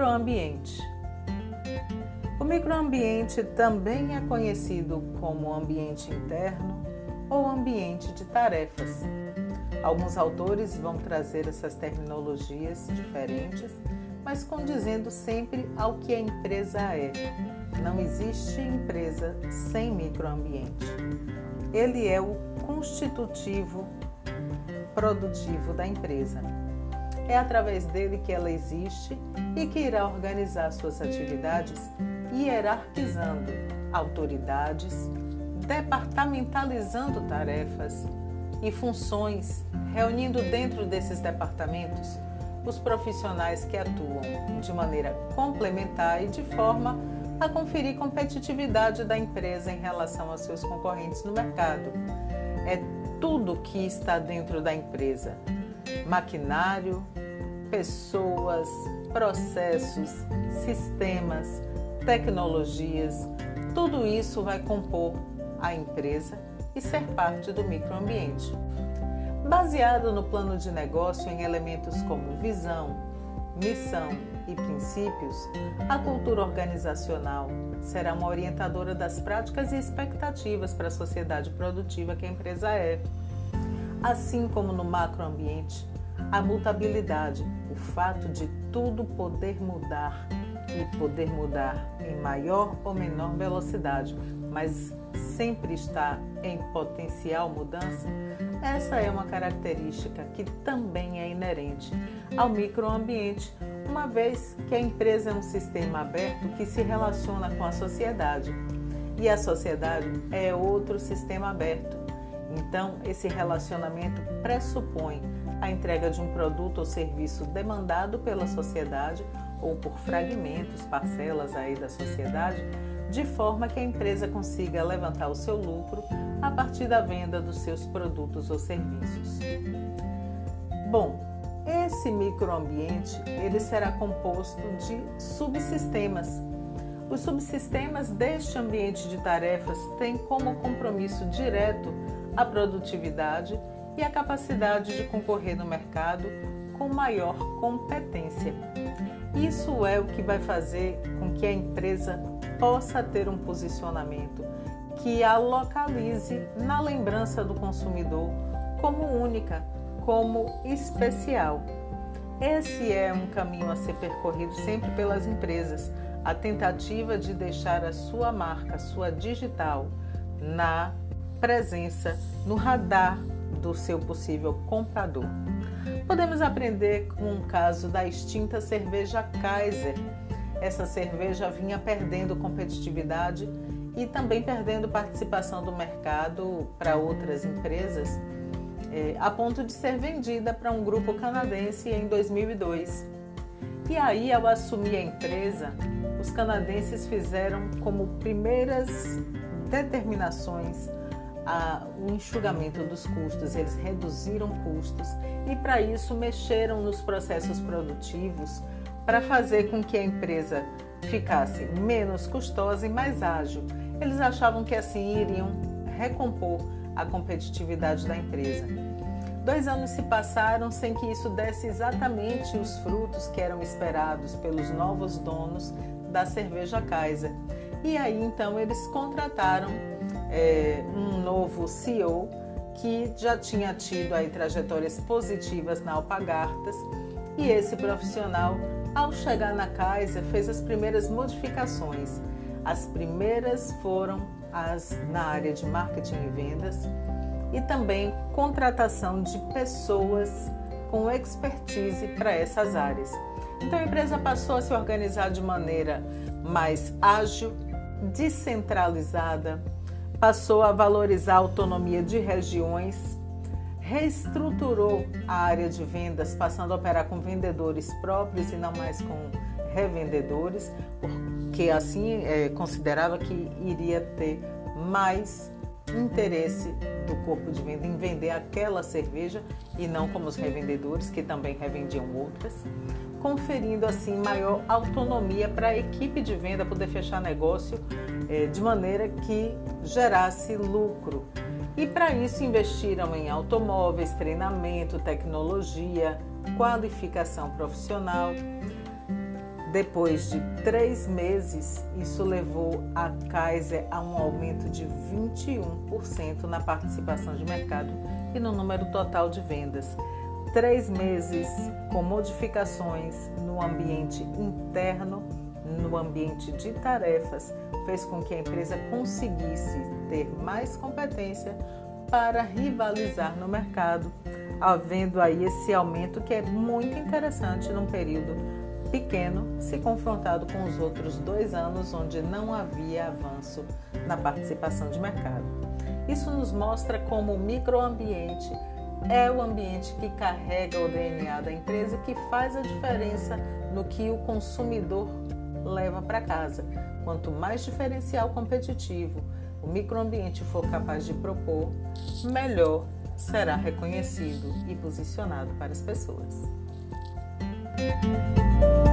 Microambiente. O microambiente também é conhecido como ambiente interno ou ambiente de tarefas. Alguns autores vão trazer essas terminologias diferentes, mas condizendo sempre ao que a empresa é. Não existe empresa sem microambiente. Ele é o constitutivo produtivo da empresa. É através dele que ela existe e que irá organizar suas atividades hierarquizando autoridades, departamentalizando tarefas e funções, reunindo dentro desses departamentos os profissionais que atuam de maneira complementar e de forma a conferir competitividade da empresa em relação aos seus concorrentes no mercado. É tudo que está dentro da empresa: maquinário, pessoas, processos, sistemas, tecnologias, tudo isso vai compor a empresa e ser parte do microambiente. Baseado no plano de negócio em elementos como visão, missão e princípios, a cultura organizacional será uma orientadora das práticas e expectativas para a sociedade produtiva que a empresa é. Assim como no macroambiente, a mutabilidade, o fato de tudo poder mudar e poder mudar em maior ou menor velocidade, mas sempre está em potencial mudança, essa é uma característica que também é inerente ao microambiente, uma vez que a empresa é um sistema aberto que se relaciona com a sociedade e a sociedade é outro sistema aberto. Então, esse relacionamento pressupõe a entrega de um produto ou serviço demandado pela sociedade ou por fragmentos, parcelas aí da sociedade, de forma que a empresa consiga levantar o seu lucro a partir da venda dos seus produtos ou serviços. Bom, esse microambiente ele será composto de subsistemas. Os subsistemas deste ambiente de tarefas têm como compromisso direto a produtividade e a capacidade de concorrer no mercado com maior competência. Isso é o que vai fazer com que a empresa possa ter um posicionamento que a localize na lembrança do consumidor como única, como especial. Esse é um caminho a ser percorrido sempre pelas empresas, a tentativa de deixar a sua marca, sua digital, na presença, no radar do seu possível comprador. Podemos aprender com o caso da extinta cerveja Kaiser. Essa cerveja vinha perdendo competitividade e também perdendo participação do mercado para outras empresas, é, a ponto de ser vendida para um grupo canadense em 2002. E aí, ao assumir a empresa, os canadenses fizeram como primeiras determinações a, o enxugamento dos custos, eles reduziram custos e, para isso, mexeram nos processos produtivos para fazer com que a empresa ficasse menos custosa e mais ágil. Eles achavam que assim iriam recompor a competitividade da empresa. Dois anos se passaram sem que isso desse exatamente os frutos que eram esperados pelos novos donos da cerveja Kaiser. E aí então eles contrataram é, um novo CEO que já tinha tido aí trajetórias positivas na Alpagartas e esse profissional, ao chegar na Kaiser, fez as primeiras modificações. As primeiras foram as na área de marketing e vendas e também contratação de pessoas com expertise para essas áreas. Então a empresa passou a se organizar de maneira mais ágil, descentralizada, passou a valorizar a autonomia de regiões, reestruturou a área de vendas, passando a operar com vendedores próprios e não mais com revendedores, porque assim é, considerava que iria ter mais interesse do corpo de venda em vender aquela cerveja e não como os revendedores que também revendiam outras conferindo assim maior autonomia para a equipe de venda poder fechar negócio é, de maneira que gerasse lucro. E para isso investiram em automóveis, treinamento, tecnologia, qualificação profissional. Depois de três meses, isso levou a Kaiser a um aumento de 21% na participação de mercado e no número total de vendas. Três meses com modificações no ambiente interno, no ambiente de tarefas, fez com que a empresa conseguisse ter mais competência para rivalizar no mercado, havendo aí esse aumento que é muito interessante num período pequeno se confrontado com os outros dois anos onde não havia avanço na participação de mercado. Isso nos mostra como o microambiente é o ambiente que carrega o DNA da empresa que faz a diferença no que o consumidor leva para casa. Quanto mais diferencial competitivo o microambiente for capaz de propor, melhor será reconhecido e posicionado para as pessoas. Bye.